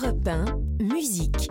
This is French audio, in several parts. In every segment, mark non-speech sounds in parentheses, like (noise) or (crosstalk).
Europe 1, musique.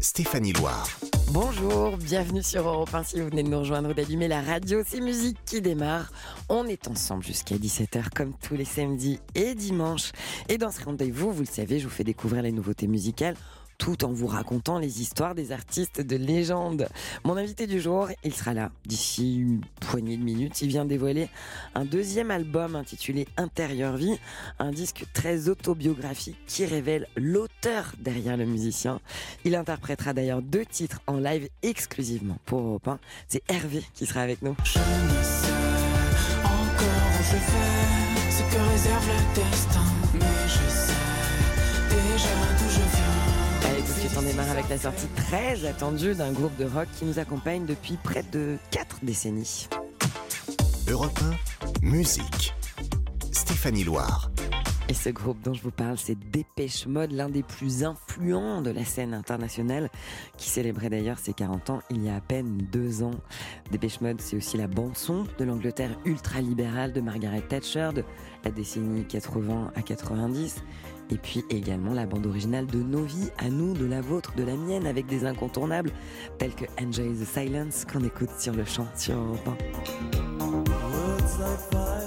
Stéphanie Loire. Bonjour, bienvenue sur Europe 1 si vous venez de nous rejoindre d'allumer la radio, c'est musique qui démarre. On est ensemble jusqu'à 17h comme tous les samedis et dimanches. Et dans ce rendez-vous, vous le savez, je vous fais découvrir les nouveautés musicales tout en vous racontant les histoires des artistes de légende. Mon invité du jour, il sera là d'ici une poignée de minutes. Il vient dévoiler un deuxième album intitulé Intérieur Vie, un disque très autobiographique qui révèle l'auteur derrière le musicien. Il interprétera d'ailleurs deux titres en live exclusivement pour Europe 1. C'est Hervé qui sera avec nous. Je ne sais encore je ce que réserve le destin, on démarre avec la sortie très attendue d'un groupe de rock qui nous accompagne depuis près de 4 décennies. Europe 1, musique. Stéphanie Loire. Et ce groupe dont je vous parle, c'est Dépêche Mode, l'un des plus influents de la scène internationale, qui célébrait d'ailleurs ses 40 ans il y a à peine deux ans. Dépêche Mode, c'est aussi la bande-son de l'Angleterre ultra-libérale de Margaret Thatcher de la décennie 80 à 90. Et puis également la bande originale de nos vies, à nous, de la vôtre, de la mienne, avec des incontournables tels que Enjoy the Silence qu'on écoute sur le chant sur Europe 1.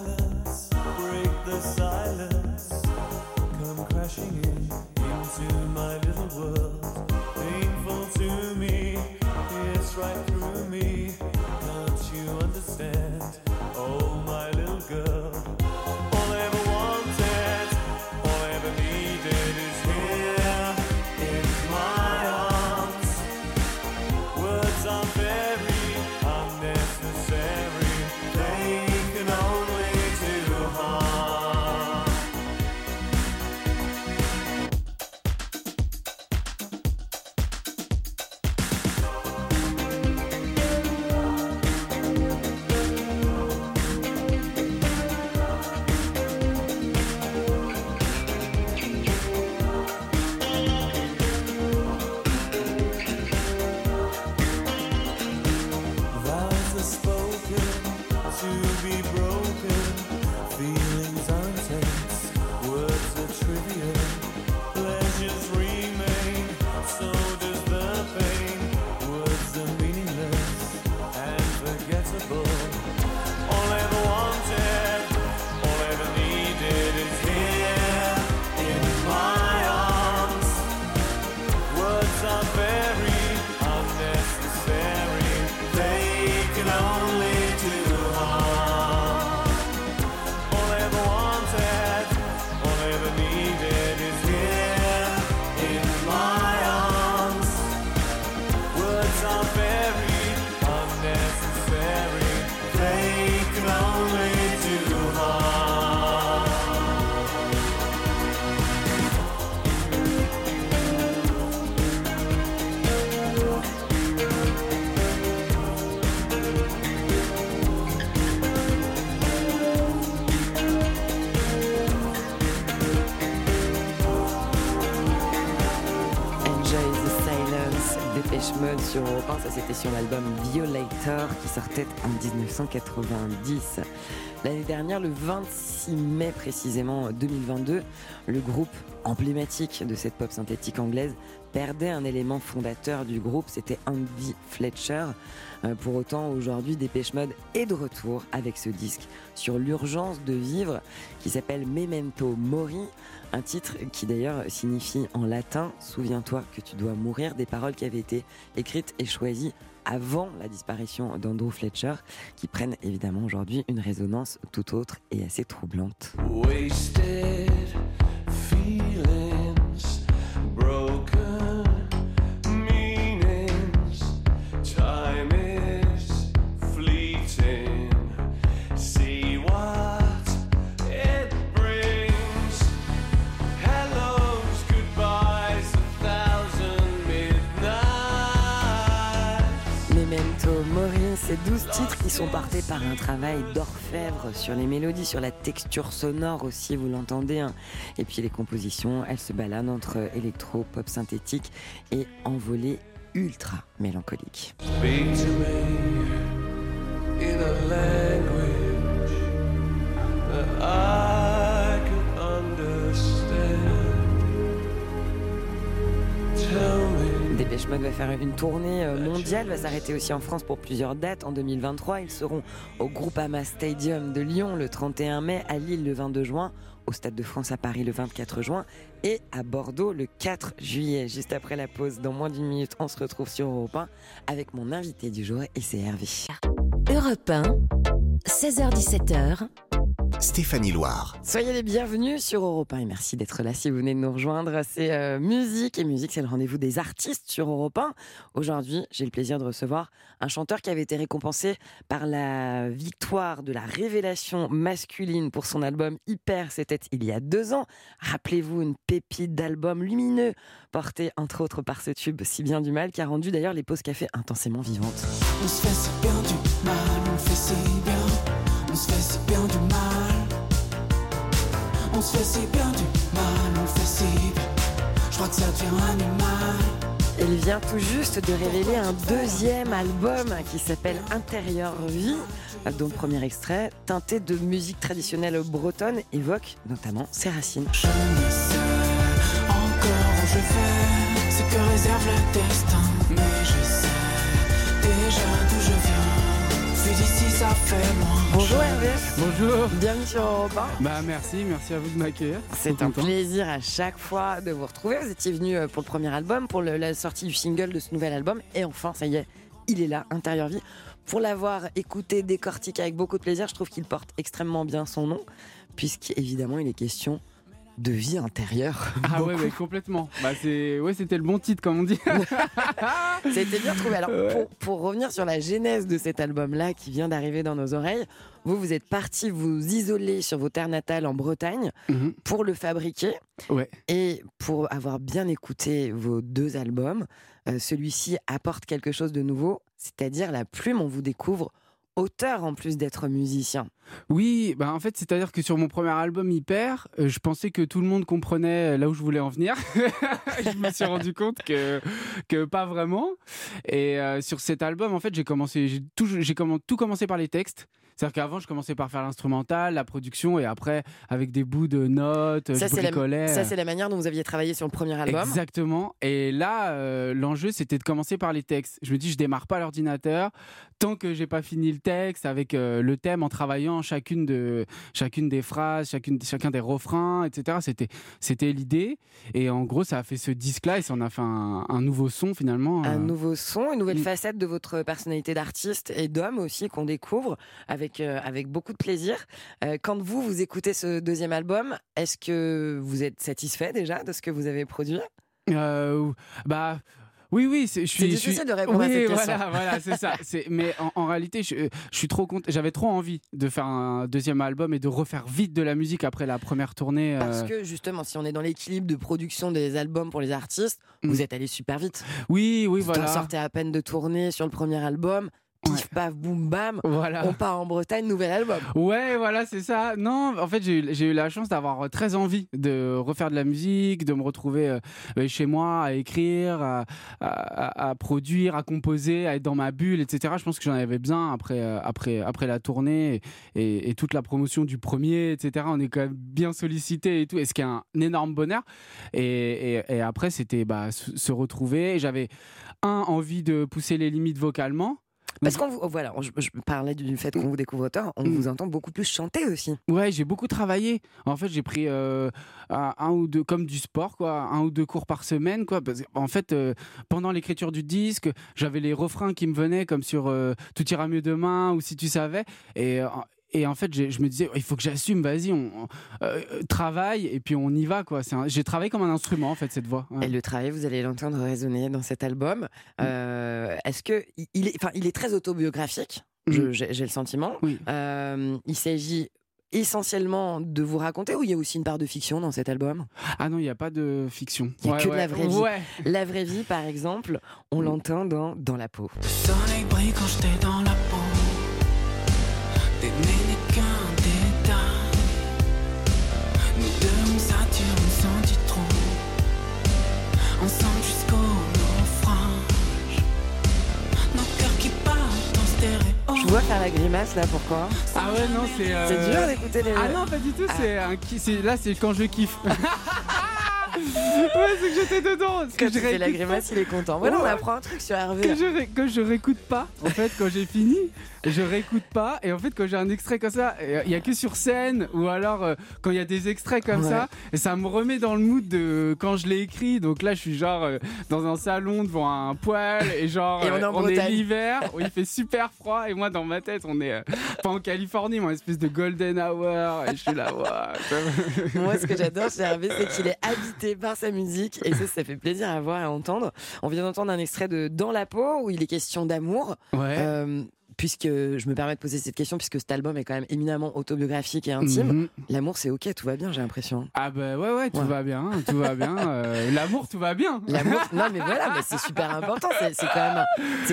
Sur Europe 1, ça c'était sur l'album Violator qui sortait en 1990. L'année dernière, le 26 mai précisément 2022, le groupe emblématique de cette pop synthétique anglaise perdait un élément fondateur du groupe, c'était Andy Fletcher. Euh, Pour autant, aujourd'hui, Dépêche Mode est de retour avec ce disque sur l'urgence de vivre qui s'appelle Memento Mori, un titre qui d'ailleurs signifie en latin Souviens-toi que tu dois mourir, des paroles qui avaient été écrites et choisies avant la disparition d'Andrew Fletcher, qui prennent évidemment aujourd'hui une résonance tout autre et assez troublante. Sont par un travail d'orfèvre sur les mélodies, sur la texture sonore aussi, vous l'entendez. hein. Et puis les compositions, elles se baladent entre électro, pop synthétique et envolées ultra mélancoliques. Speak Dépêche Mode va faire une tournée euh, mondiale, va s'arrêter aussi en France pour plusieurs dates. En 2023, ils seront au Groupama Stadium de Lyon le 31 mai, à Lille le 22 juin, au Stade de France à Paris le 24 juin et à Bordeaux le 4 juillet. Juste après la pause, dans moins d'une minute, on se retrouve sur Europe 1 avec mon invité du jour et c'est Hervé. Europe 1, 16h17h, Stéphanie Loire. Soyez les bienvenus sur Europe 1 et merci d'être là si vous venez de nous rejoindre. C'est euh, musique et musique, c'est le rendez-vous des artistes sur Europe 1. Aujourd'hui, j'ai le plaisir de recevoir un chanteur qui avait été récompensé par la victoire de la révélation masculine pour son album Hyper. C'était il y a deux ans. Rappelez-vous une pépite d'album lumineux porté entre autres par ce tube Si bien du mal qui a rendu d'ailleurs les pauses café intensément vivantes. On se fait si bien du mal, on fait si bien, on se fait si bien du mal. On se fait si bien du mal, on fait si bien. Je crois que ça devient animal. Il vient tout juste de révéler un deuxième album qui s'appelle Intérieur Vie, dont le premier extrait, teinté de musique traditionnelle bretonne, évoque notamment ses racines. Je ne sais encore où je vais, ce que réserve le destin. Mais je sais ça fait loin. Bonjour Hervé, Bonjour. bienvenue sur Europe 1. Bah merci, merci à vous de m'accueillir. C'est un content. plaisir à chaque fois de vous retrouver. Vous étiez venu euh, pour le premier album, pour le- la sortie du single de ce nouvel album. Et enfin, ça y est, il est là, Intérieur Vie. Pour l'avoir écouté, décortiqué avec beaucoup de plaisir, je trouve qu'il porte extrêmement bien son nom, puisqu'évidemment, il est question de vie intérieure. Ah ouais, ouais, complètement. Bah c'est, ouais, c'était le bon titre comme on dit. (laughs) Été bien trouvé. Alors, Ouais. pour, pour revenir sur la genèse de cet album-là qui vient d'arriver dans nos oreilles, vous, vous êtes parti vous isoler sur vos terres natales en Bretagne Mhm. pour le fabriquer. Ouais. Et pour avoir bien écouté vos deux albums, euh, celui-ci apporte quelque chose de nouveau, c'est-à-dire la plume, on vous découvre auteur en plus d'être musicien. Oui, bah en fait, c'est-à-dire que sur mon premier album Hyper, euh, je pensais que tout le monde comprenait là où je voulais en venir. (laughs) je me suis rendu compte que que pas vraiment. Et euh, sur cet album, en fait, j'ai commencé, j'ai tout, tout commencé par les textes. C'est-à-dire qu'avant, je commençais par faire l'instrumental, la production, et après, avec des bouts de notes, Ça, je c'est la, bricolais. ça, c'est la manière dont vous aviez travaillé sur le premier album. Exactement. Et là, euh, l'enjeu, c'était de commencer par les textes. Je me dis, je démarre pas l'ordinateur tant que j'ai pas fini le texte avec euh, le thème, en travaillant chacune de chacune des phrases, chacune, chacun des refrains, etc. C'était c'était l'idée. Et en gros, ça a fait ce disque-là et ça en a fait un, un nouveau son finalement. Un euh. nouveau son, une nouvelle Mm. facette de votre personnalité d'artiste et d'homme aussi qu'on découvre avec, euh, avec beaucoup de plaisir. Euh, quand vous, vous écoutez ce deuxième album, est-ce que vous êtes satisfait déjà de ce que vous avez produit? Euh, bah. Oui, oui, je suis. C'est difficile de répondre à oui, cette question. voilà, voilà, c'est ça. Mais en, en réalité, je, je suis trop content. J'avais trop envie de faire un deuxième album et de refaire vite de la musique après la première tournée. Parce que justement, si on est dans l'équilibre de production des albums pour les artistes, Mm. vous êtes allé super vite. Oui, oui, Vous voilà. sortez à peine de tournée sur le premier album. Pif, Ouais. paf, boum, bam. Voilà. On part en Bretagne, nouvel album. Ouais, voilà, c'est ça. Non, en fait, j'ai eu, la chance d'avoir euh, très envie de refaire de la musique, de me retrouver euh, euh, chez moi à écrire, à, à- à- à produire, à composer, à être dans ma bulle, etc. Je pense que j'en avais besoin après, euh, après, après la tournée et, et- et toute la promotion du premier, etc. On est quand même bien sollicité et tout, et ce qui est un énorme bonheur. Et, après, c'était bah, se, se retrouver. Et J'avais un envie de pousser les limites vocalement. Parce qu'on vous, oh, voilà, je, je parlais du fait qu'on vous découvre auteur, on Mm. vous entend beaucoup plus chanter aussi. Ouais, j'ai beaucoup travaillé. En fait, j'ai pris euh, un ou deux, comme du sport, quoi, un ou deux cours par semaine, quoi. Parce en fait, euh, pendant l'écriture du disque, j'avais les refrains qui me venaient, comme sur euh, Tout ira mieux demain ou Si tu savais. Et, euh, et en fait, je me disais, il faut que j'assume, vas-y, on, euh, travaille et puis on y va, quoi. J'ai travaillé comme un instrument, en fait, cette voix. Ouais. Et le travail, vous allez l'entendre résonner dans cet album. Mm. Euh, Est-ce que il- est, enfin, il est très autobiographique Mm. J'ai le sentiment. Oui. Euh, il s'agit essentiellement de vous raconter ou il y a aussi une part de fiction dans cet album? Ah non, il n'y a pas de fiction. Il y a Ouais, que de la vraie vie. Ouais. La vraie vie, par exemple, on l'entend dans Dans la peau. Le soleil brille quand j'étais dans la peau. Deux, on s'attire, on s'en dit trop. Ensemble jusqu'au naufrage. Nos cœurs qui partent en stéréo. Je vois faire la grimace là, pourquoi Ah ouais, non, c'est. euh, C'est dur d'écouter les. Ah non, pas du tout. Ah. C'est un là, c'est quand je kiffe. (laughs) ouais, c'est que j'étais dedans. parce que Quand je fais la grimace, il est content. Voilà, on Ouais. apprend un truc sur que Hervé. je, ré- que je réécoute pas en fait quand j'ai fini je réécoute pas et en fait quand j'ai un extrait comme ça euh, il y a que sur scène ou alors euh, quand il y a des extraits comme Ouais. ça et ça me remet dans le mood de quand je l'ai écrit donc là je suis genre euh, dans un salon devant un poêle et genre (laughs) Et on est en l'hiver (laughs) où il fait super froid et moi dans ma tête on est euh, pas en Californie mais en espèce de golden hour et je suis là Moi, ce que j'adore chez Hervé, c'est qu'il est habité par sa musique et ça, ça fait plaisir à voir et à entendre. On vient d'entendre un extrait de Dans la peau où il est question d'amour. ouais Euh, puisque je me permets de poser cette question, puisque cet album est quand même éminemment autobiographique et intime. Mhm. L'amour, c'est ok, tout va bien, j'ai l'impression. ah bah ouais ouais tout Ouais. va bien tout va bien (laughs) euh, l'amour tout va bien L'amour, non mais voilà, mais c'est super important. C'est quand même,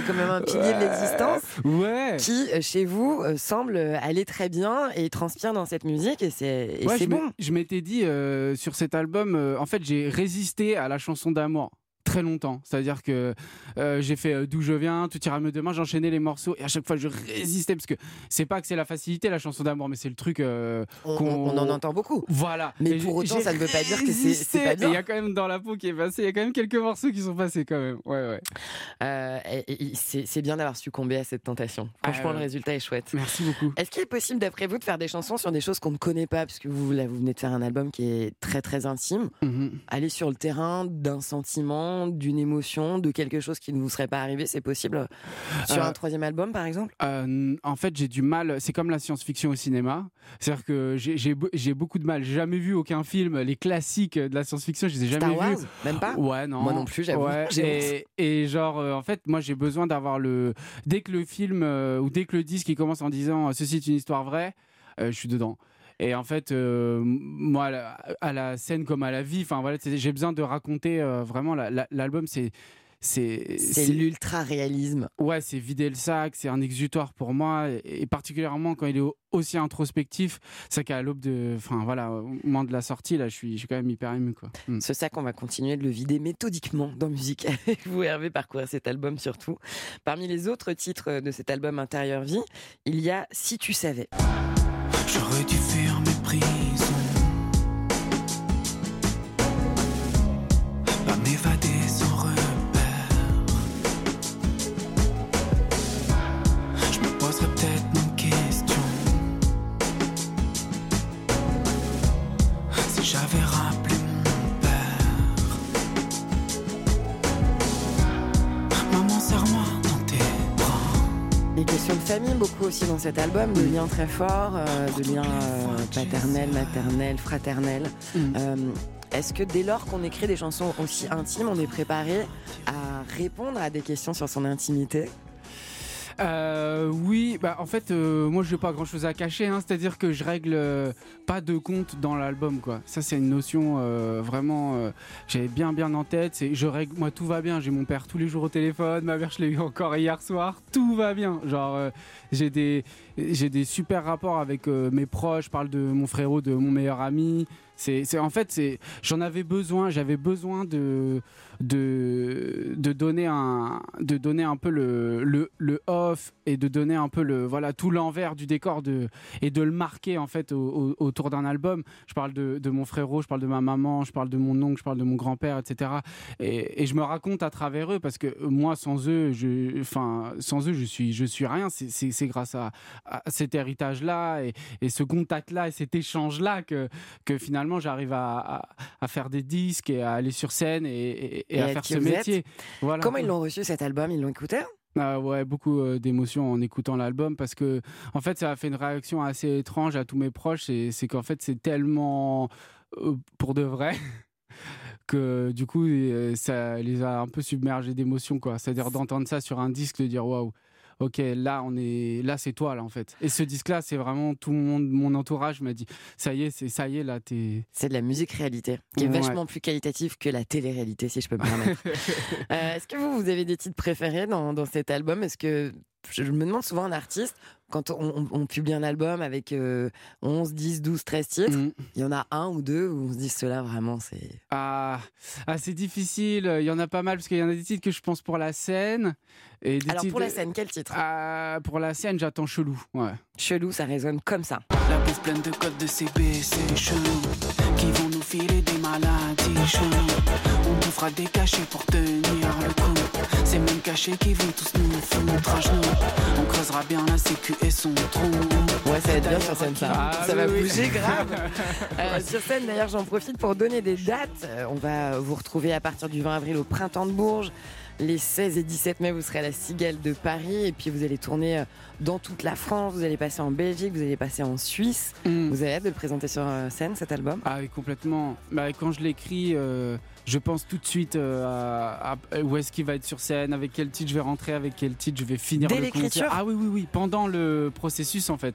quand même un pilier de l'existence ouais qui, euh, chez vous, euh, semble aller très bien et transpire dans cette musique et c'est Ouais, bon. Je m'étais dit euh, sur cet album, euh, en fait, j'ai résisté à la chanson d'amour très longtemps. C'est-à-dire que euh, j'ai fait euh, d'où je viens, tout ira mieux demain, j'enchaînais les morceaux et à chaque fois je résistais parce que c'est pas que c'est la facilité la chanson d'amour, mais c'est le truc. euh, On, qu'on- on en entend beaucoup. Voilà. Mais Et pour autant, ça ne veut pas dire que c'est- pas bien. Il y a quand même dans la peau qui est passé. Il y a quand même quelques morceaux qui sont passés quand même. Ouais, ouais. Et- et c'est c'est bien d'avoir succombé à cette tentation. Franchement, Ah, le ouais. résultat est chouette. Merci beaucoup. Est-ce qu'il est possible, d'après vous, de faire des chansons sur des choses qu'on ne connaît pas, puisque vous, là, vous venez de faire un album qui est très très intime, Mhm. aller sur le terrain d'un sentiment, d'une émotion, de quelque chose qui ne vous serait pas arrivé, c'est possible sur Euh, un troisième album, par exemple? Euh, en fait, j'ai du mal. C'est comme la science-fiction au cinéma. C'est-à-dire que j'ai- j'ai be- j'ai beaucoup de mal. J'ai jamais vu aucun film. Les classiques de la science-fiction, je les ai jamais Star vus. Wars? Même pas? Ouais, non. Moi non plus, j'avoue. Ouais, (laughs) et, et genre, euh, en fait, moi, j'ai besoin d'avoir le. Dès que le film ou dès que le disque il commence en disant ceci est une histoire vraie, euh, je suis dedans. Et en fait, euh, moi, à la, à la scène comme à la vie, enfin voilà, c'est- j'ai besoin de raconter euh, vraiment la- la- l'album. C'est c'est C'est l'ultra-réalisme. Ouais, c'est vider le sac, c'est un exutoire pour moi, et, et particulièrement quand il est au- aussi introspectif. C'est qu'à l'aube de, enfin voilà, au moment de la sortie, là, je suis, je suis quand même hyper ému, quoi. Mm. Ce sac, on va continuer de le vider méthodiquement dans musique avec (laughs) vous, Hervé, parcourir cet album surtout. Parmi les autres titres de cet album Intérieur Vie, il y a Si tu savais. J'aurais dû prisons. Pas m'évader sans repère. Famille, beaucoup aussi dans cet album, de liens très forts, euh, de liens euh, paternels, maternels, fraternels. Mm. Euh, Est-ce que dès lors qu'on écrit des chansons aussi intimes, on est préparé à répondre à des questions sur son intimité? Euh, oui, bah en fait, euh, moi, j'ai pas grand chose à cacher, hein, c'est-à-dire que je règle euh, pas de compte dans l'album, quoi. Ça, c'est une notion vraiment, j'avais bien, bien en tête. Je règle, moi, tout va bien. J'ai mon père tous les jours au téléphone, ma mère, je l'ai eu encore hier soir. Tout va bien. Genre, j'ai des, j'ai des super rapports avec mes proches. Je parle de mon frérot, de mon meilleur ami. C'est, en fait, c'est, j'en avais besoin. J'avais besoin de, de, de donner un, de donner un peu le, le, off et de donner un peu le, voilà, tout l'envers du décor de, et de le marquer en fait au- au- autour d'un album. Je parle de, de mon frérot, je parle de ma maman, je parle de mon oncle, je parle de mon grand-père, etc. Et, je me raconte à travers eux parce que moi, sans eux, je, enfin, sans eux, je suis, je suis rien. C'est grâce à, à cet héritage-là et, et ce contact-là et cet échange-là que, que finalement j'arrive à, à, à faire des disques et à aller sur scène et, et- et Et à faire ce métier. Voilà. Comment ils l'ont reçu cet album? Ils l'ont écouté? Ah ouais, beaucoup euh, d'émotions en écoutant l'album parce que en fait ça a fait une réaction assez étrange à tous mes proches et c'est qu'en fait c'est tellement euh, pour de vrai (laughs) que du coup euh, ça les a un peu submergés d'émotions quoi. C'est-à-dire d'entendre ça sur un disque de dire waouh. Ok, là on est, là c'est toi là en fait. Et ce disque-là, c'est vraiment tout mon, mon entourage m'a dit, ça y est, c'est ça y est là, t'es. C'est de la musique réalité, qui est Ouais. vachement plus qualitative que la télé-réalité, si je peux me permettre. (laughs) Euh, Est-ce que vous, vous avez des titres préférés dans, dans cet album? Est-ce que je me demande souvent un artiste, quand on, on- on publie un album avec euh, 11, 10, 12, 13 titres, Mm. il y en a un ou deux où on se dit cela vraiment, c'est. Ah, ah, c'est difficile. Il y en a pas mal parce qu'il y en a des titres que je pense pour la scène et des Alors titres- pour la scène, quel titre? Ah, pour la scène, j'attends chelou. Ouais. Chelou, ça résonne comme ça. La bouffe pleine de codes de CBC chelou Qui vont nous filer des maladies chelou fera des cachets pour tenir le qui vont tous nous genoux. On creusera bien la sécu et son trou. Ouais, ça va être bien sur scène ça. Ah, ça va oui. bouger grave. (laughs) Euh, sur scène d'ailleurs, j'en profite pour donner des dates. Euh, on va vous retrouver à partir du 20 avril au Printemps de Bourges. Les 16 et 17 mai, vous serez à la Cigale de Paris. Et puis vous allez tourner euh, dans toute la France. Vous allez passer en Belgique, vous allez passer en Suisse. Mm. Vous avez hâte de le présenter sur euh, scène cet album? Ah oui, complètement. Bah, quand je l'écris, euh, je pense tout de suite euh, à, à où est-ce qu'il va être sur scène, avec quel titre je vais rentrer, avec quel titre je vais finir Dès le concert. Ah oui, oui, oui, pendant le processus en fait.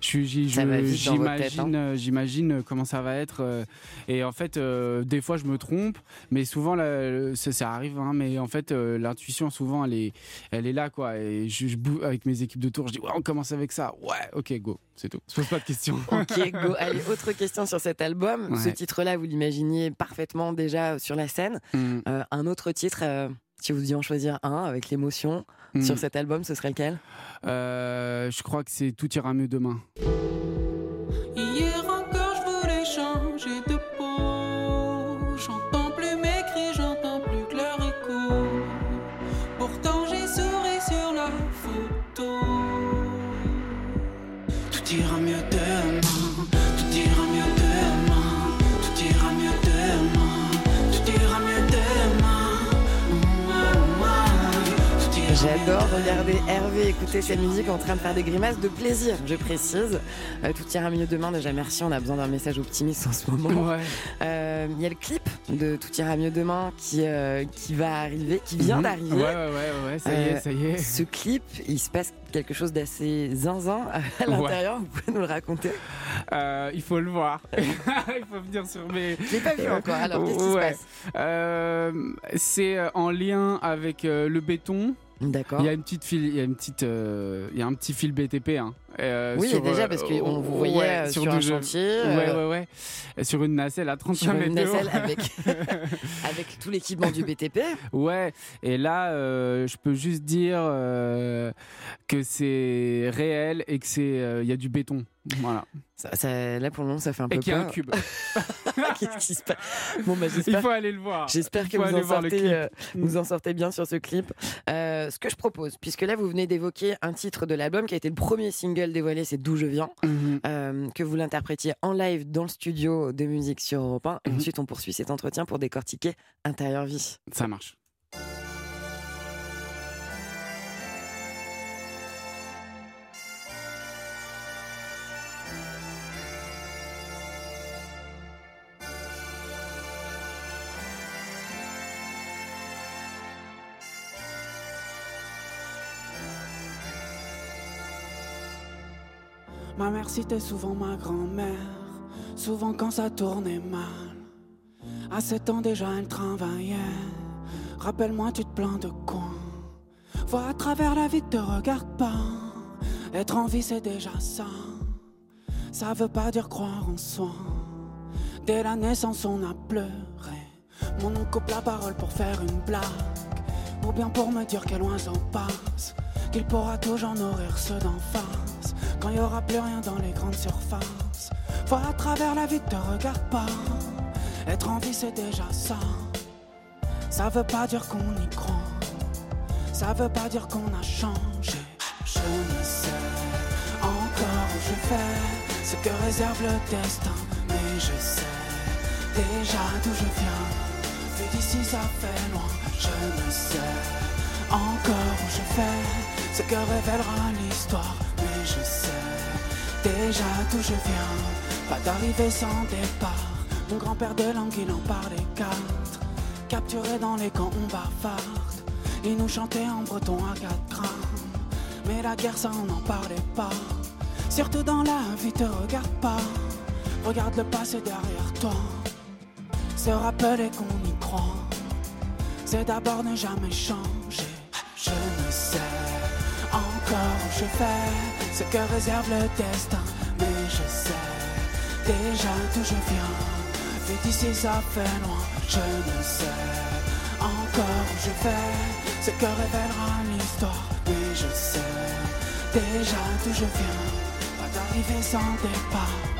Tête, J'imagine, euh, j'imagine comment ça va être. euh, et en fait, euh, des fois, je me trompe, mais souvent, là, ça, ça arrive. hein, mais en fait, euh, l'intuition, souvent, elle est, elle est là, quoi. Et je, je avec mes équipes de tour, je dis, ouais, on commence avec ça. Ouais, ok, go, c'est tout. Je pose pas de questions. (laughs) Ok, go. Allez, autre question sur cet album. Ce titre-là, vous l'imaginiez parfaitement déjà sur la scène. Mm, Euh, un autre titre, euh, si vous deviez en choisir un avec l'émotion mm. sur cet album, ce serait lequel? Euh, je crois que c'est Tout ira mieux demain. Regarder Hervé écouter cette musique en train de faire des grimaces de plaisir, je précise. Euh, tout ira mieux demain, déjà merci, on a besoin d'un message optimiste en ce moment. Ouais. Euh, Il y a le clip de Tout ira mieux demain qui, euh, qui va arriver, qui vient Mhm. d'arriver. Ouais, ouais, ouais, ça y est, ça y est. Ce clip, il se passe quelque chose d'assez zinzin à l'intérieur, vous pouvez nous le raconter? Euh, il faut le voir. (laughs) il faut venir sur mes. Je l'ai pas vu encore, alors qu'est-ce qui se passe? Euh, c'est en lien avec le béton. D'accord. Il y a une petite fil, il y a une petite, euh, il y a un petit fil BTP. Hein, euh, Oui, sur, déjà, euh, parce qu'on oh, vous voyait ouais, euh, sur, un deux- chantier. Euh, ouais, ouais. Sur une nacelle à 35 Sur une mètres. haut. nacelle avec, (laughs) avec tout l'équipement du BTP. Ouais, et là, euh, je peux juste dire euh, que c'est réel et que c'est, euh, il y a du béton. Voilà. Ça, ça- là, pour le moment, ça fait un peu Et qu'il y a un peur. cube. (laughs) Qu'est-ce qui se passe? Bon, bah, Il faut aller le voir. J'espère que vous en, sortez, euh, vous en sortez bien sur ce clip. Euh, ce que je propose, puisque là vous venez d'évoquer un titre de l'album qui a été le premier single dévoilé, c'est D'où je viens, Mhm. euh, que vous l'interprétiez en live dans le studio de musique sur Europe 1. Et Mhm. ensuite on poursuit cet entretien pour décortiquer Intérieur Vie. Ça marche. Ma mère souvent ma grand-mère, souvent quand ça tournait mal. À 7 ans déjà, elle travaillait. Rappelle-moi, tu te plains de quoi? Vois à travers la vie, te regarde pas. Être en vie, c'est déjà ça. Ça veut pas dire croire en soi. Dès la naissance, on a pleuré. Mon oncle coupe la parole pour faire une blague. Ou bien pour me dire quel oiseau passe. Qu'il pourra toujours nourrir ceux d'en face. Quand il aura plus rien dans les grandes surfaces. Vois à travers la vie, te regarde pas. Être en vie, c'est déjà ça. Ça veut pas dire qu'on y croit. Ça veut pas dire qu'on a changé. Je ne sais encore où je vais, ce que réserve le destin. Mais je sais déjà d'où je viens. Vu d'ici, ça fait loin. Je ne sais encore où je vais, ce que révélera l'histoire. Mais je sais déjà d'où je viens. Pas d'arrivée sans départ. Mon grand-père de langue, il en parlait quatre. Capturé dans les camps, on bavarde. Il nous chantait en breton à 4 grammes. Mais la guerre, ça, on n'en parlait pas. Surtout dans la vie, te regarde pas. Regarde le passé derrière toi. Se rappeler qu'on y croit. C'est d'abord ne jamais changer. Je vais, ce que réserve le destin. Mais je sais déjà d'où je viens. Vu d'ici, ça fait loin. Je ne sais encore où je vais, ce que révélera l'histoire. Mais je sais déjà d'où je viens. Pas d'arrivée sans départ.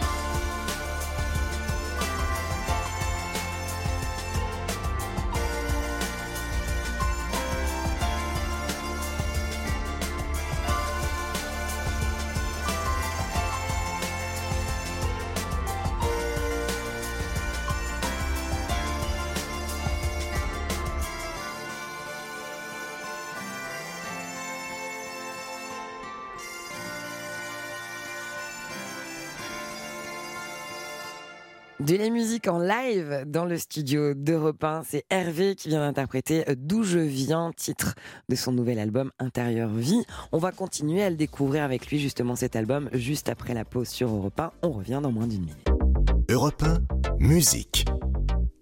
De la musique en live dans le studio d'Europe 1. C'est Hervé qui vient d'interpréter D'où je viens, titre de son nouvel album Intérieur Vie. On va continuer à le découvrir avec lui, justement, cet album, juste après la pause sur Europe 1. On revient dans moins d'une minute. Europe 1, musique.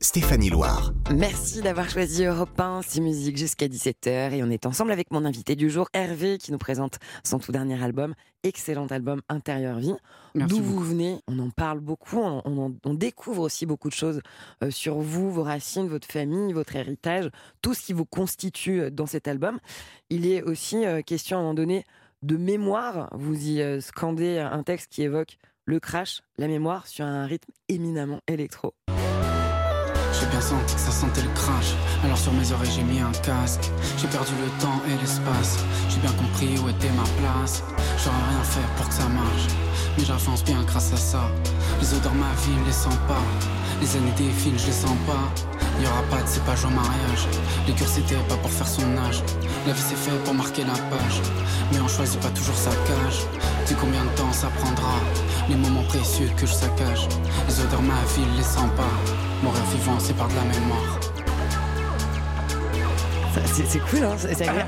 Stéphanie Loire. Merci d'avoir choisi Europe 1, c'est musique jusqu'à 17h et on est ensemble avec mon invité du jour, Hervé, qui nous présente son tout dernier album, excellent album Intérieur Vie. D'où vous venez, on en parle beaucoup, on, on- on découvre aussi beaucoup de choses euh, sur vous, vos racines, votre famille, votre héritage, tout ce qui vous constitue euh, dans cet album. Il est aussi euh, question à un moment donné de mémoire. Vous y euh, scandez un texte qui évoque le crash, la mémoire, sur un rythme éminemment électro. J'ai bien senti que ça sentait le crash. Alors sur mes oreilles j'ai mis un casque. J'ai perdu le temps et l'espace. J'ai bien compris où était ma place. J'aurais rien fait pour que ça marche. Mais j'avance bien grâce à ça. Les odeurs ma ville les sens pas. Les années défilent, je les sens pas. Y aura pas de cépage au mariage. Les cures c'était pas pour faire son âge. La vie c'est fait pour marquer la page. Mais on choisit pas toujours sa cage. Sais combien de temps ça prendra. Les moments précieux que je saccage. Les odeurs ma ville les sens pas. Mourir vivant, c'est par de la mémoire. C'est cool, hein.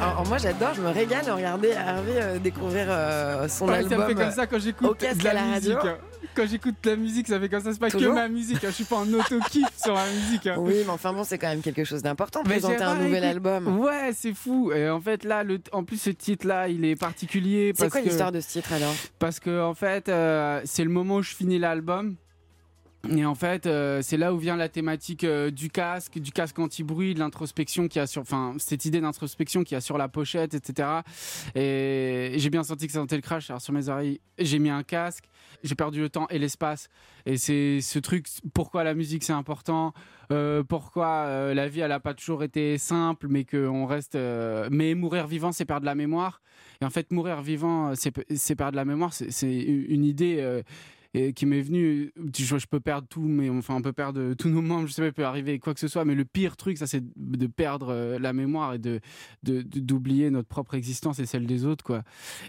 Alors, moi j'adore, je me régale de regarder Hervé euh, découvrir euh, son Ouais, album. ça me fait comme ça quand j'écoute casque de la, musique. Quand j'écoute de la musique, ça fait comme ça. C'est pas Toujours que ma musique. hein. Je suis pas en auto-kiff sur la musique. hein. Oui, mais enfin bon, c'est quand même quelque chose d'important présenter un nouvel album. Ouais, c'est fou. Et en fait, là, le, en plus, ce titre-là, il est particulier C'est parce quoi que l'histoire de ce titre alors? parce que en fait, euh, c'est le moment où je finis l'album. Et en fait, euh, c'est là où vient la thématique euh, du casque, du casque anti-bruit, de l'introspection qui a sur, enfin, cette idée d'introspection qui a sur la pochette, etc. Et j'ai bien senti que ça sentait le crash. Alors sur mes oreilles, j'ai mis un casque, j'ai perdu le temps et l'espace. Et c'est ce truc, pourquoi la musique c'est important, euh, pourquoi la vie elle a pas toujours été simple, mais qu'on reste, mais mourir vivant c'est perdre la mémoire. Et en fait, mourir vivant, c'est perdre la mémoire. C'est une idée et qui m'est venue. Je, je peux perdre tout, mais enfin, on peut perdre tous nos membres. Je sais pas, il peut arriver quoi que ce soit. Mais le pire truc, ça, c'est de perdre euh, la mémoire et de d'oublier notre propre existence et celle des autres, quoi.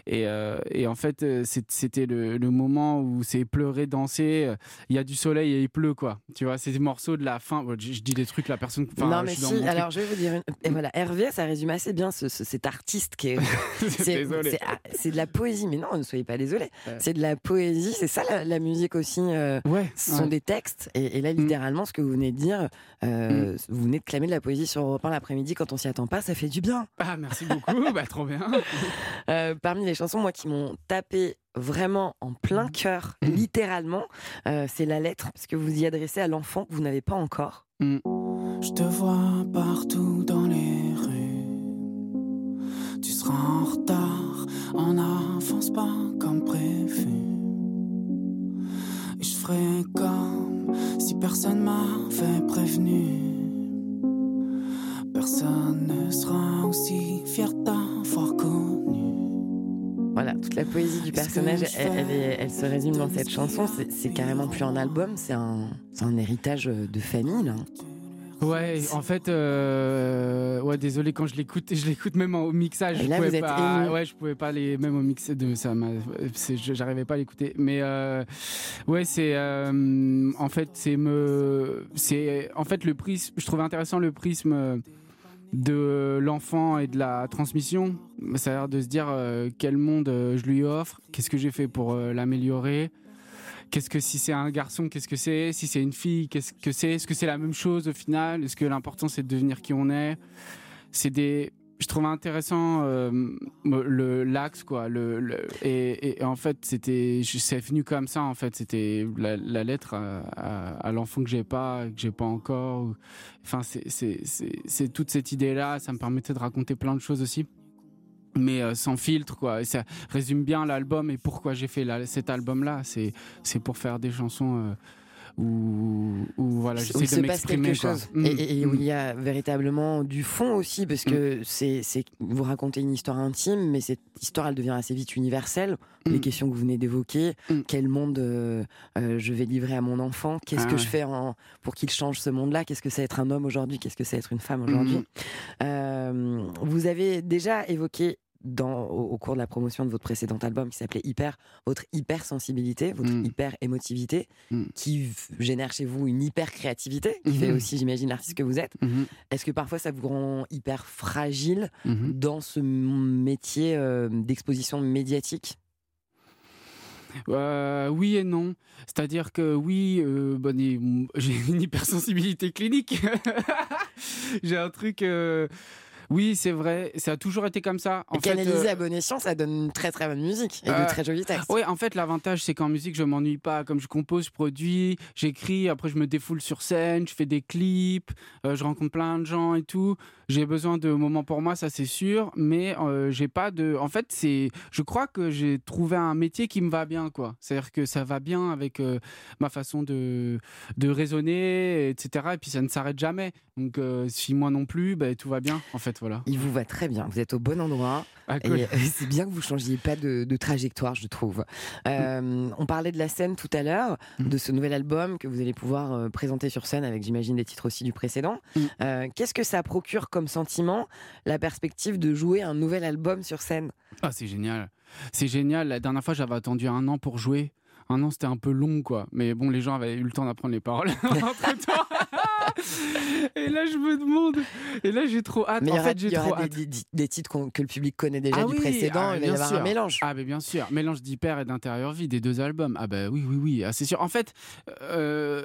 Et, euh, et en fait, euh, c'était le, le moment où c'est pleurer, danser. Il y a du soleil et il pleut, quoi. Tu vois, c'est des morceaux de la fin. Je, je dis des trucs, la personne. Non mais si, truc. alors je vais vous dire, une... et voilà, Hervé, ça résume assez bien ce- ce- cet artiste qui est... (laughs) c'est- ah, c'est de la poésie, mais non, ne soyez pas désolé. C'est de la poésie, c'est ça la, la musique aussi. euh, Ouais. ce sont ouais. des textes. Et, et là, littéralement, ce que vous venez de dire, euh, vous venez de clamer de la poésie sur Europe 1 l'après-midi quand on s'y attend pas, ça fait du bien. Ah, merci beaucoup. (laughs) bah, trop bien. Euh, parmi les chansons, moi, qui m'ont tapé vraiment en plein cœur, littéralement, euh, c'est la lettre, parce que vous y adressez à l'enfant que vous n'avez pas encore. Je te vois partout dans les rues. Tu seras en retard, en avance pas comme prévu. Et je ferai comme si personne m'avait prévenu. Personne ne sera aussi fier d'avoir connu. Voilà, toute la poésie du personnage, elle, elle fais est- elle se résume dans cette chanson. C'est carrément plus un album, c'est un, héritage de famille. Là. Ouais, en fait, euh, ouais, désolé quand je l'écoute, (laughs) je l'écoute même au mixage. Et je pouvais vous pas, ouais, je pouvais pas les, même au mix de ça, j'arrivais pas à l'écouter. Mais euh, ouais, c'est, euh, en fait, c'est me, c'est, en fait, le prisme. Je trouvais intéressant le prisme de l'enfant et de la transmission. C'est-à-dire de se dire quel monde je lui offre, qu'est-ce que j'ai fait pour l'améliorer. Qu'est-ce que si c'est un garçon, qu'est-ce que c'est? Si c'est une fille, qu'est-ce que c'est? Est-ce que c'est la même chose au final? Est-ce que l'important c'est de devenir qui on est? C'est des. Je trouve intéressant euh, le l'axe quoi. Le, et, en fait c'était c'est venu comme ça en fait. C'était la, lettre à, l'enfant que j'ai pas que j'ai pas encore. Enfin c'est c'est toute cette idée là. Ça me permettait de raconter plein de choses aussi mais euh, sans filtre quoi et ça résume bien l'album et pourquoi j'ai fait la- cet album là c'est c'est pour faire des chansons euh, où, où voilà j'essaie de m'exprimer chose. Mm, Et, et où il y a véritablement du fond aussi, parce que c'est, c'est, vous racontez une histoire intime, mais cette histoire, elle devient assez vite universelle. Les Mm. questions que vous venez d'évoquer, Mm. quel monde euh, je vais livrer à mon enfant? Qu'est-ce Ah que ouais. je fais en- pour qu'il change ce monde-là? Qu'est-ce que c'est être un homme aujourd'hui? Qu'est-ce que c'est être une femme aujourd'hui? Mm. Vous avez déjà évoqué dans, au, au cours de la promotion de votre précédent album qui s'appelait Hyper, votre hypersensibilité, votre Mm. hyper émotivité, Mm. qui génère chez vous une hyper créativité, qui fait Mhm. aussi, j'imagine, l'artiste que vous êtes. Mhm, Est-ce que parfois ça vous rend hyper fragile mhm. dans ce métier euh, d'exposition médiatique? Euh, oui et non. C'est-à-dire que oui, euh, bon, (laughs) j'ai une hypersensibilité clinique. (laughs) j'ai un truc. Euh, oui, c'est vrai. Ça a toujours été comme ça. En fait, Canalisé euh, à bon escient, ça donne une très très bonne musique et Euh, de très jolis textes. Oui, en fait, l'avantage, c'est qu'en musique, je m'ennuie pas. Comme je compose, je produis, j'écris, après, je me défoule sur scène, je fais des clips, euh, je rencontre plein de gens et tout. J'ai besoin de moments pour moi, ça, c'est sûr. Mais euh, j'ai pas de. En fait, c'est. Je crois que j'ai trouvé un métier qui me va bien, quoi. C'est-à-dire que ça va bien avec euh, ma façon de, de raisonner, etc. Et puis, ça ne s'arrête jamais. Donc, euh, si moi non plus, ben, tout va bien, en fait, voilà. Il vous va très bien, vous êtes au bon endroit. Ah, cool. Et (laughs) c'est bien que vous changiez pas de, de trajectoire, je trouve. Euh, on parlait de la scène tout à l'heure, Mm. de ce nouvel album que vous allez pouvoir euh, présenter sur scène avec, j'imagine, des titres aussi du précédent. Mm. Euh, Qu'est-ce que ça procure comme sentiment, la perspective de jouer un nouvel album sur scène? Ah, c'est génial. C'est génial. La dernière fois, j'avais attendu un an pour jouer. Un an, c'était un peu long, quoi. Mais bon, les gens avaient eu le temps d'apprendre les paroles (laughs) entre-temps. (laughs) Et là, je me demande. Et là, j'ai trop hâte. Mais il y en aura, fait, j'ai il y aura trop des, hâte. des- des titres qu'on- que le public connaît déjà Ah du oui, précédent, ah, il va y bien avoir un sûr. mélange. Ah, mais bien sûr. Mélange d'hyper et d'intérieur vie des deux albums. Ah, bah oui, oui, oui. Ah, c'est sûr. En fait, euh,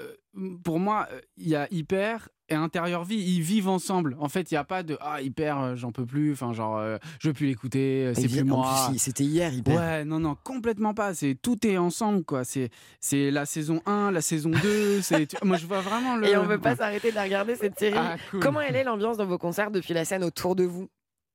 pour moi, il y a hyper et intérieur vie. Ils vivent ensemble. En fait, il n'y a pas de Ah, hyper, euh, j'en peux plus. Enfin, genre, euh, je veux plus l'écouter. euh, C'est plus moi. c'était hier, hyper. Ouais, non, non, complètement pas. C'est tout est ensemble, quoi. C'est c'est la saison 1, la saison 2. (laughs) C'est tu- moi, je vois vraiment le. Et on veut pas s'arrêter de la regarder cette série. Ah, cool. Comment elle est l'ambiance dans vos concerts depuis la scène autour de vous?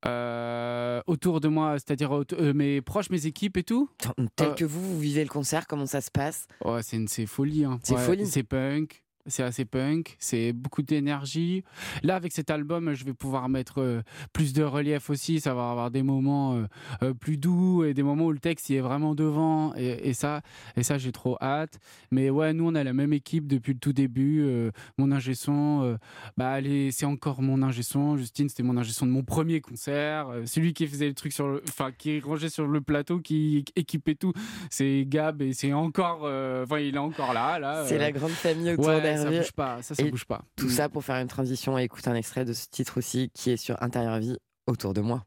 Euh, autour de moi, c'est-à-dire euh, mes proches, mes équipes et tout. Tel Euh, que vous, vous vivez le concert, comment ça se passe? Ouais, c'est folie. hein. C'est Ouais, folie. C'est punk. C'est assez punk, c'est beaucoup d'énergie. Là, avec cet album, je vais pouvoir mettre euh, plus de relief aussi. Ça va avoir des moments euh, euh, plus doux et des moments où le texte il est vraiment devant. Et, et ça, et ça j'ai trop hâte. Mais ouais, nous, on a la même équipe depuis le tout début. Mon ingé son, bah, allez, c'est encore mon ingé son. Justine, c'était mon ingé son de mon premier concert. Celui qui faisait le truc sur le, enfin, qui rangeait sur le plateau, qui équipait tout. C'est Gab et c'est encore, enfin, il est encore là, là. C'est la grande famille autour Ouais, ça bouge pas, ça, ça bouge pas. Tout Mm. ça pour faire une transition et écouter un extrait de ce titre aussi qui est sur Intérieur Vie autour de moi.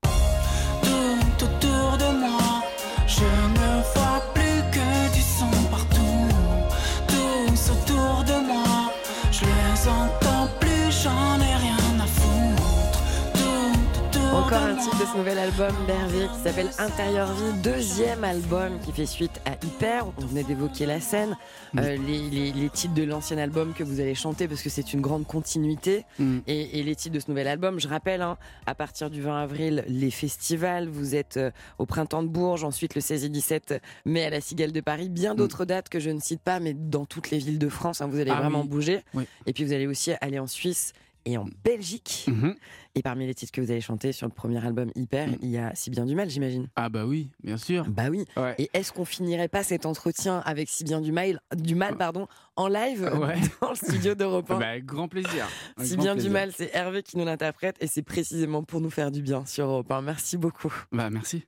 Encore un titre de ce nouvel album d'Hervé qui s'appelle Intérieur Vie, deuxième album qui fait suite à Hyper. On venait d'évoquer la scène, Mm. Euh, les, les- les titres de l'ancien album que vous allez chanter parce que c'est une grande continuité. Mm. Et, et les titres de ce nouvel album, je rappelle, hein, à partir du 20 avril, les festivals, vous êtes euh, au Printemps de Bourges, ensuite le 16 et 17 mai à la Cigale de Paris, bien d'autres dates que je ne cite pas, mais dans toutes les villes de France, hein, vous allez Mm. Ah vraiment oui. bouger. Oui. Et puis vous allez aussi aller en Suisse et en Belgique. Mhm. Et parmi les titres que vous allez chanter sur le premier album Hyper, Mm. il y a Si bien du mal, j'imagine. Ah bah oui, bien sûr. Bah oui. Ouais. Et est-ce qu'on finirait pas cet entretien avec Si bien du mal, du mal pardon, en live (laughs) Ouais. (laughs) dans le studio d'Europe 1 Bah, avec grand plaisir. Avec Si grand bien du mal, c'est Hervé qui nous l'interprète et c'est précisément pour nous faire du bien sur Europe 1. Merci beaucoup. Bah merci.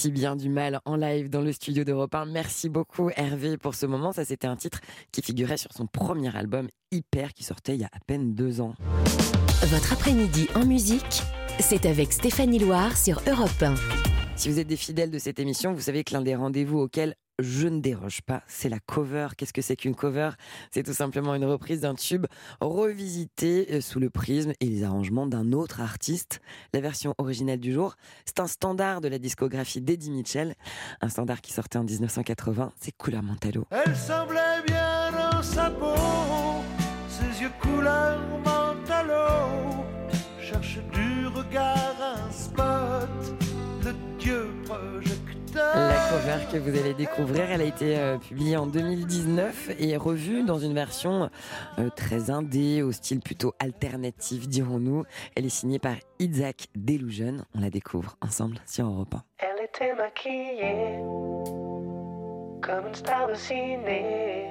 Si bien du mal en live dans le studio d'Europe 1. Merci beaucoup Hervé pour ce moment. Ça, c'était un titre qui figurait sur son premier album Hyper qui sortait il y a à peine deux ans. Votre après-midi en musique, c'est avec Stéphanie Loire sur Europe 1. Si vous êtes des fidèles de cette émission, vous savez que l'un des rendez-vous auxquels je ne déroge pas, c'est la cover. Qu'est-ce que c'est qu'une cover? C'est tout simplement une reprise d'un tube revisité euh, sous le prisme et les arrangements d'un autre artiste. La version originelle du jour, c'est un standard de la discographie d'Eddie Mitchell, un standard qui sortait en 1980, c'est Couleur Montalo. Elle semblait bien dans sa ses yeux couleur mentalo. Cherche du regard La cover que vous allez découvrir, elle a été euh, publiée en 2019 et revue dans une version euh, très indé, au style plutôt alternatif, dirons-nous. Elle est signée par Isaac Delusion. On la découvre ensemble sur Europe 1. Elle était maquillée comme une star de ciné,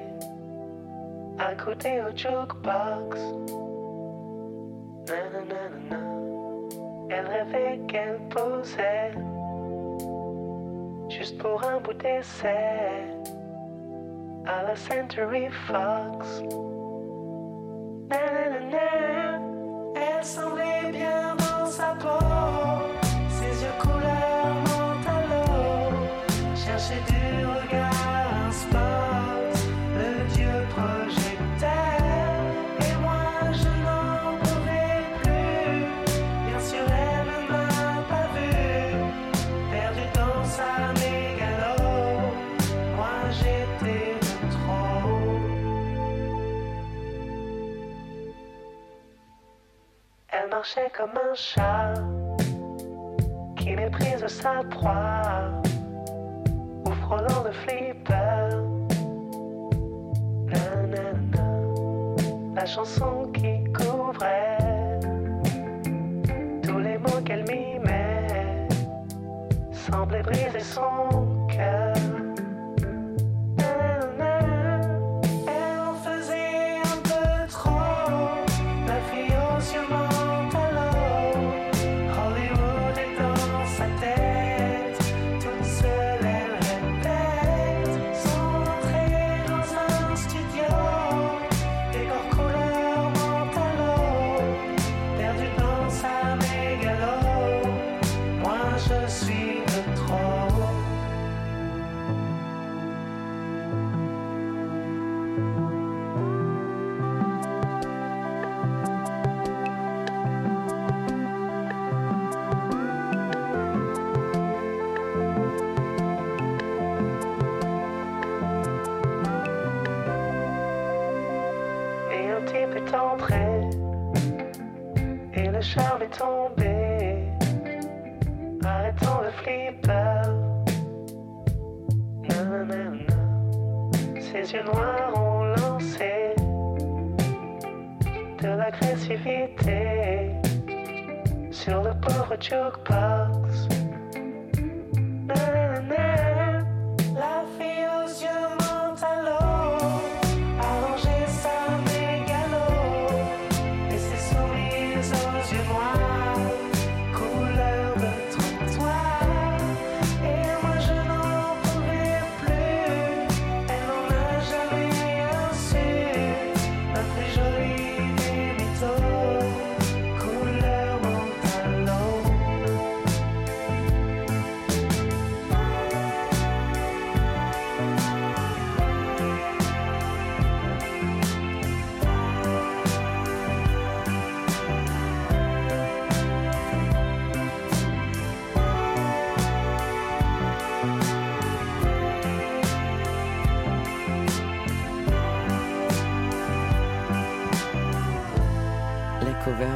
juste pour un bout d'essai à la Century Fox. Marchait comme un chat qui méprise sa proie ou frôlant le flipper. La chanson qui couvrait tous les mots qu'elle mimait semblait briser son cœur. Tombé. Arrêtons le flipper. Ses yeux noirs ont lancé De l'agressivité Sur le pauvre jukebox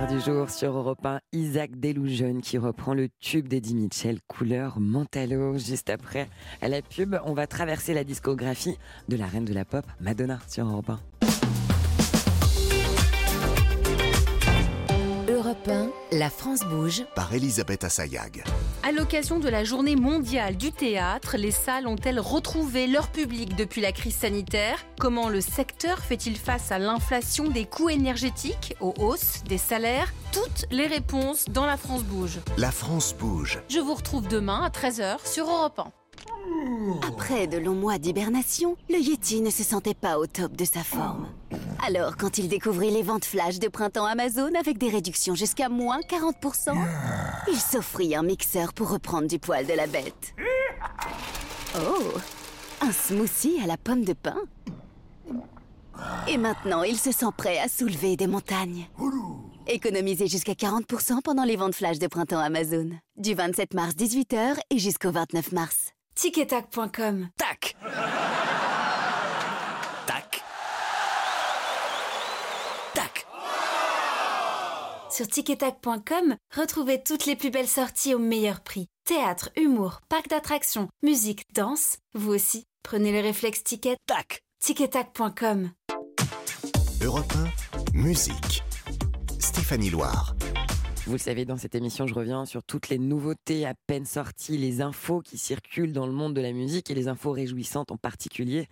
du jour sur Europe 1, Isaac Delusion qui reprend le tube d'Eddie Mitchell, couleur Mentalo. Juste après à la pub, on va traverser la discographie de la reine de la pop, Madonna, sur Europe 1. La France bouge. Par Elisabeth Assayag. À l'occasion de la journée mondiale du théâtre, les salles ont-elles retrouvé leur public depuis la crise sanitaire? Comment le secteur fait-il face à l'inflation des coûts énergétiques, aux hausses des salaires? Toutes les réponses dans La France bouge. La France bouge. Je vous retrouve demain à 13h sur Europe 1. Après de longs mois d'hibernation, le Yeti ne se sentait pas au top de sa forme. Alors, quand il découvrit les ventes flash de printemps Amazon avec des réductions jusqu'à moins 40%, il s'offrit un mixeur pour reprendre du poil de la bête. Oh, un smoothie à la pomme de pin. Et maintenant, il se sent prêt à soulever des montagnes. Économisez jusqu'à 40% pendant les ventes flash de printemps Amazon. Du 27 mars 18h et jusqu'au 29 mars. Ticketac.com Tac Tac. Tac Sur ticketac.com, retrouvez toutes les plus belles sorties au meilleur prix. Théâtre, humour, parc d'attractions, musique, danse. Vous aussi, prenez le réflexe ticket. Tac Ticketac.com Europe 1, musique. Stéphanie Loire. Vous le savez, dans cette émission, je reviens sur toutes les nouveautés à peine sorties, les infos qui circulent dans le monde de la musique et les infos réjouissantes en particulier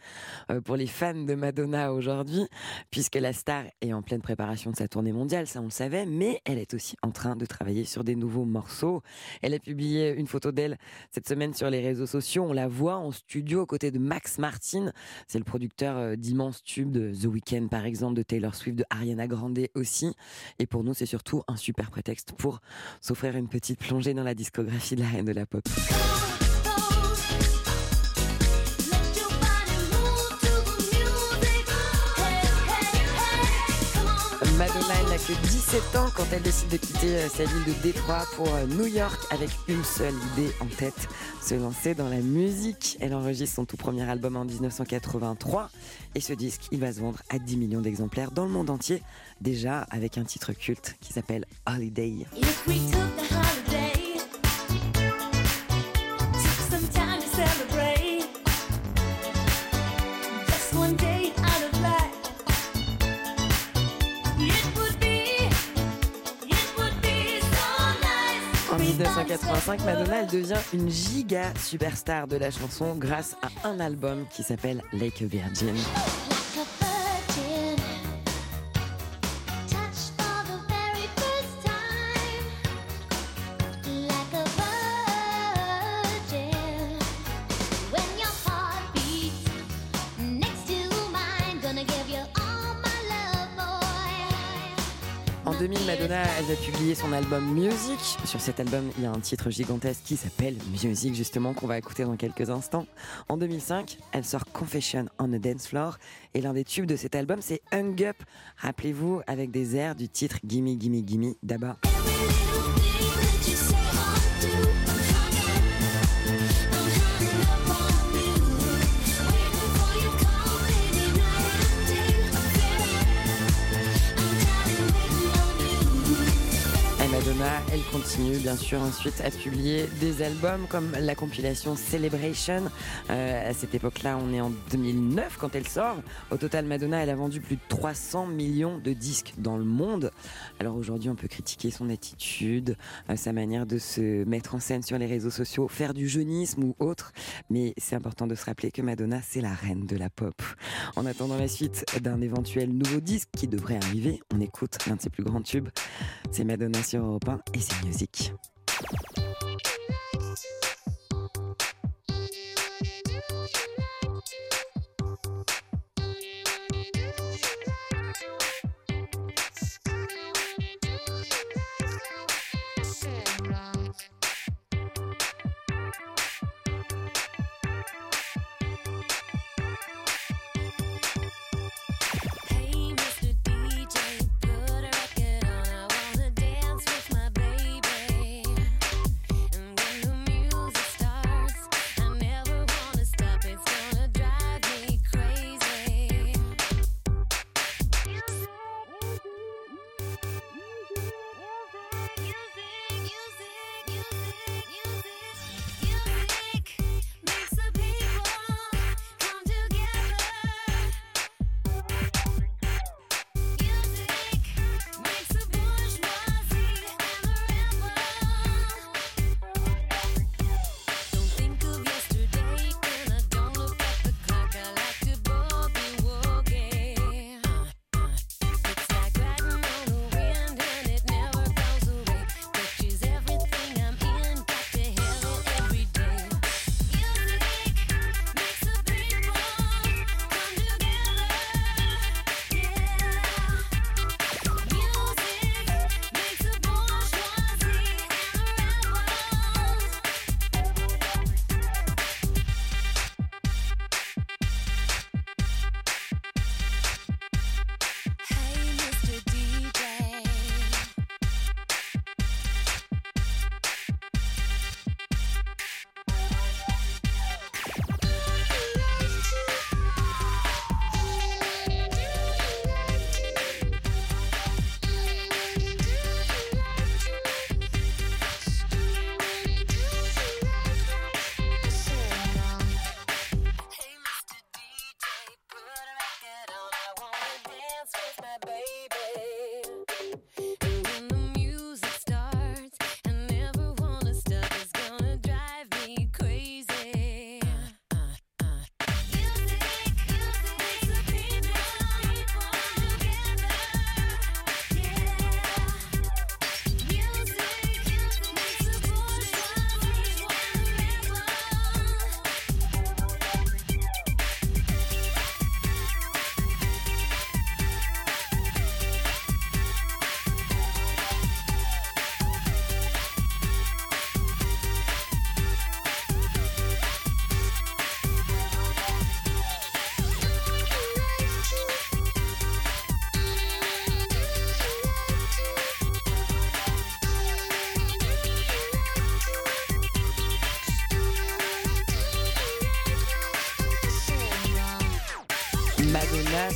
euh, pour les fans de Madonna aujourd'hui, puisque la star est en pleine préparation de sa tournée mondiale, ça on le savait, mais elle est aussi en train de travailler sur des nouveaux morceaux. Elle a publié une photo d'elle cette semaine sur les réseaux sociaux. On la voit en studio aux côtés de Max Martin. C'est le producteur euh, d'immenses tubes de The Weeknd par exemple, de Taylor Swift, de Ariana Grande aussi. Et pour nous, c'est surtout un super prétexte pour s'offrir une petite plongée dans la discographie de la reine de la pop. Madonna, elle n'a que 17 ans quand elle décide de quitter euh, sa ville de Détroit pour euh, New York avec une seule idée en tête, se lancer dans la musique. Elle enregistre son tout premier album en 1983 et ce disque, il va se vendre à 10 millions d'exemplaires dans le monde entier, déjà avec un titre culte qui s'appelle holiday, 1985, Madonna elle devient une giga superstar de la chanson grâce à un album qui s'appelle a virgin, 2000, Madonna elle va publier son album Music. Sur cet album, il y a un titre gigantesque qui s'appelle Music, justement, qu'on va écouter dans quelques instants. En 2005, elle sort Confession on a Dance Floor. Et l'un des tubes de cet album, c'est Hung Up. Rappelez-vous, avec des airs du titre Gimme, Gimme, Gimme d'Abba. Madonna, elle continue bien sûr ensuite à publier des albums comme la compilation Celebration. Euh, à cette époque-là, on est en 2009 quand elle sort. Au total, Madonna, elle a vendu plus de 300 millions de disques dans le monde. Alors aujourd'hui, on peut critiquer son attitude, euh, sa manière de se mettre en scène sur les réseaux sociaux, faire du jeunisme ou autre. Mais c'est important de se rappeler que Madonna, c'est la reine de la pop. En attendant la suite d'un éventuel nouveau disque qui devrait arriver, on écoute l'un de ses plus grands tubes. C'est Madonna sur 1 et c'est Music.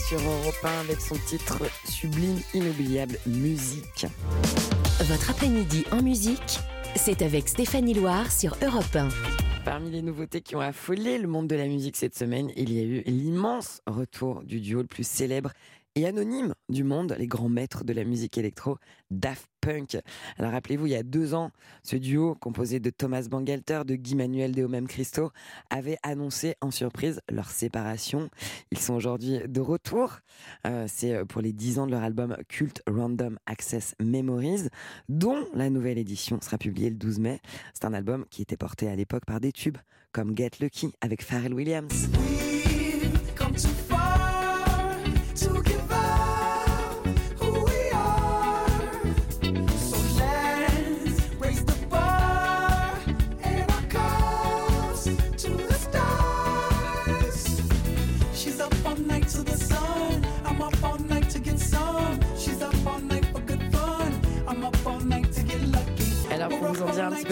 Sur Europe 1 avec son titre sublime, inoubliable, musique. Votre après-midi en musique, c'est avec Stéphanie Loire sur Europe 1. Parmi les nouveautés qui ont affolé le monde de la musique cette semaine, il y a eu l'immense retour du duo le plus célèbre et anonyme du monde, les grands maîtres de la musique électro, Daft Punk. Alors rappelez-vous, il y a deux ans, ce duo composé de Thomas Bangalter, de Guy Manuel de Homem Christo, avait annoncé en surprise leur séparation. Ils sont aujourd'hui de retour. Euh, C'est pour les 10 ans de leur album culte Random Access Memories, dont la nouvelle édition sera publiée le 12 mai. C'est un album qui était porté à l'époque par des tubes comme Get Lucky avec Pharrell Williams.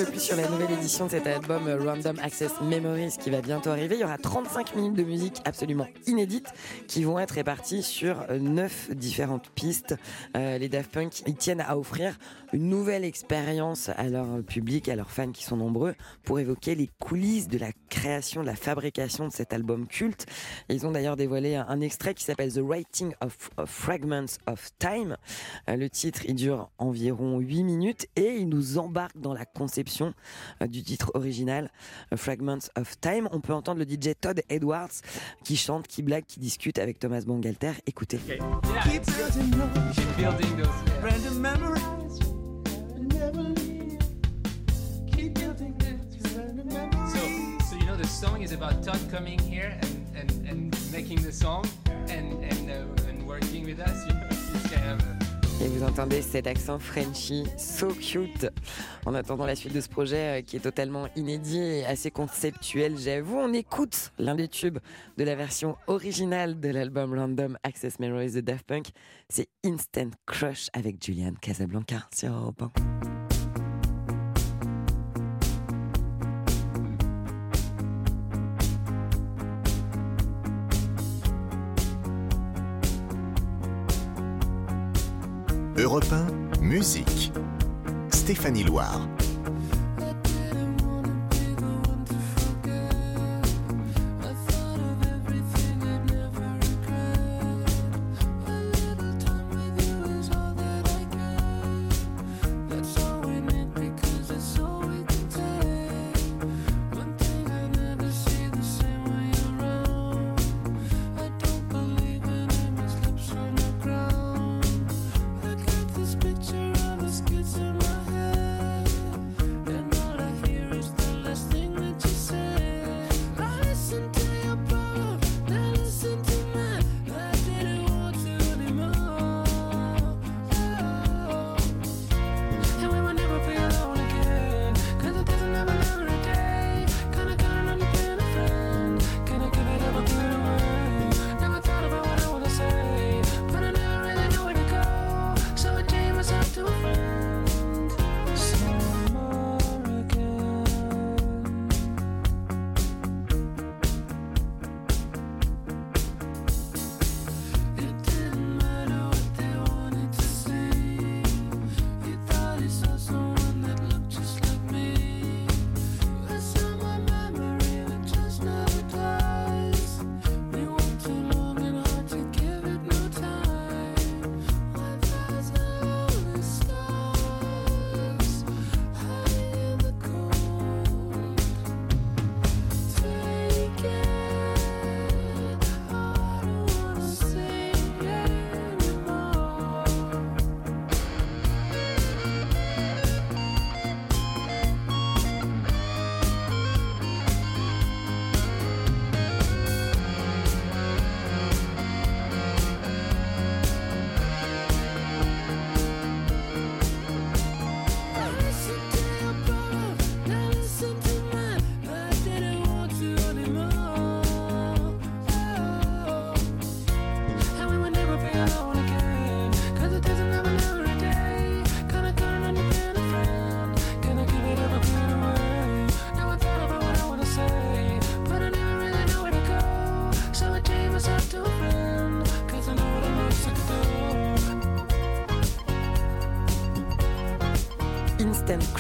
Peu plus sur la nouvelle édition de cet album euh, Random Access Memories qui va bientôt arriver, il y aura 35 minutes de musique absolument inédite qui vont être réparties sur euh, neuf différentes pistes. Euh, les Daft Punk, ils tiennent à offrir une nouvelle expérience à leur public, à leurs fans qui sont nombreux, pour évoquer les coulisses de la création, de la fabrication de cet album culte. Ils ont d'ailleurs dévoilé un, extrait qui s'appelle The Writing of, Fragments of Time. Le titre, il dure environ 8 minutes et il nous embarque dans la conception euh, du titre original, euh, Fragments of Time. On peut entendre le DJ Todd Edwards qui chante, qui blague, qui discute avec Thomas Bangalter. Écoutez. Keep building those, Keep building those. yeah. random memories. Never leave. Keep building those random So, memories. so you know the song is about Todd coming here and, and, and making the song and and, uh, and working with us? You know, it's kind of. Et vous entendez cet accent Frenchy, so cute. En attendant la suite de ce projet euh, qui est totalement inédit et assez conceptuel, j'avoue, on écoute l'un des tubes de la version originale de l'album Random Access Memories de Daft Punk. C'est Instant Crush avec Julian Casablanca sur Europe 1. Europe 1, musique. Stéphanie Loire.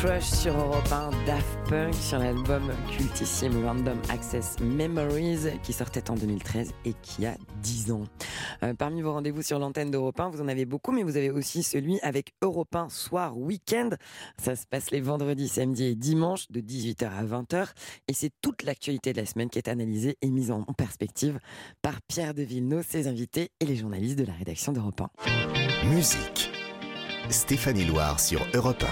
Crush sur Europe 1, Daft Punk sur l'album cultissime Random Access Memories qui sortait en 2013 et qui a 10 ans. Euh, parmi vos rendez-vous sur l'antenne d'Europe 1, vous en avez beaucoup, mais vous avez aussi celui avec Europe 1 Soir Week-end. Ça se passe les vendredis, samedis et dimanches de 18h à 20h. Et c'est toute l'actualité de la semaine qui est analysée et mise en perspective par Pierre de Villeneuve, ses invités et les journalistes de la rédaction d'Europe 1. Musique. Stéphanie Loire sur Europe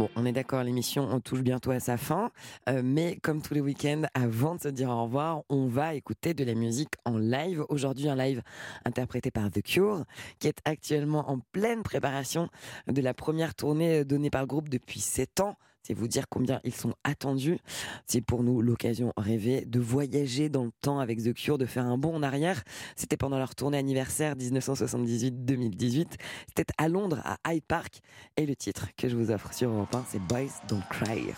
Bon, on est d'accord, l'émission on touche bientôt à sa fin, euh, mais comme tous les week-ends, avant de se dire au revoir, on va écouter de la musique en live. Aujourd'hui, un live interprété par The Cure, qui est actuellement en pleine préparation de la première tournée donnée par le groupe depuis 7 ans. C'est vous dire combien ils sont attendus. C'est pour nous l'occasion rêvée de voyager dans le temps avec The Cure, de faire un bond en arrière. C'était pendant leur tournée anniversaire 1978-2018. C'était à Londres, à Hyde Park. Et le titre que je vous offre sur Europe 1, c'est Boys Don't Cry.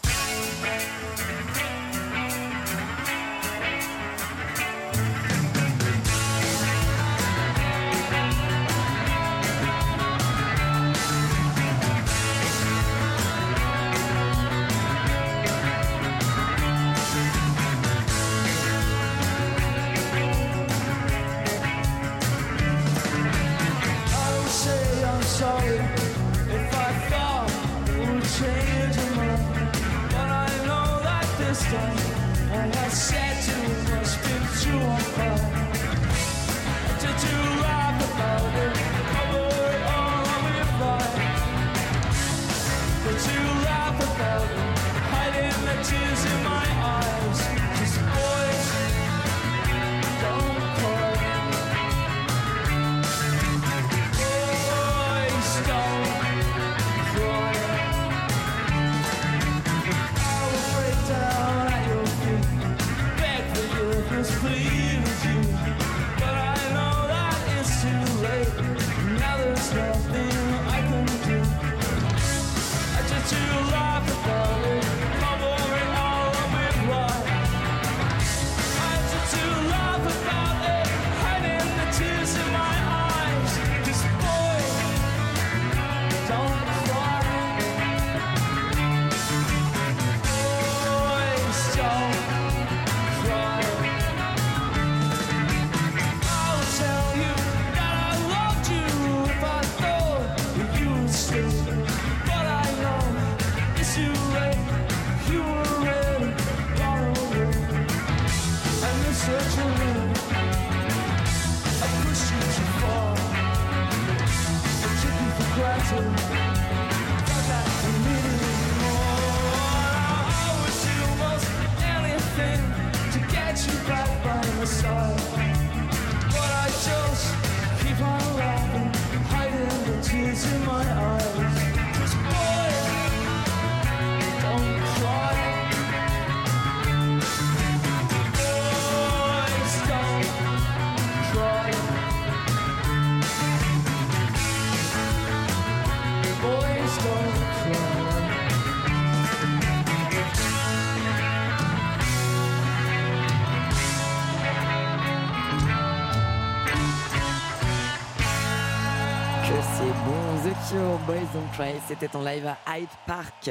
C'était en live à Hyde Park.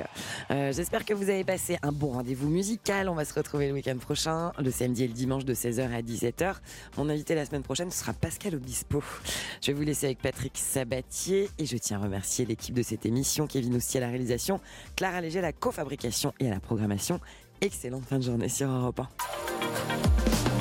Euh, J'espère que vous avez passé un bon rendez-vous musical. On va se retrouver le week-end prochain, le samedi et le dimanche de 16h à 17h. Mon invité la semaine prochaine ce sera Pascal Obispo. Je vais vous laisser avec Patrick Sabatier et je tiens à remercier l'équipe de cette émission, Kevin aussi à la réalisation, Clara Léger à la cofabrication et à la programmation. Excellente fin de journée sur Europe 1.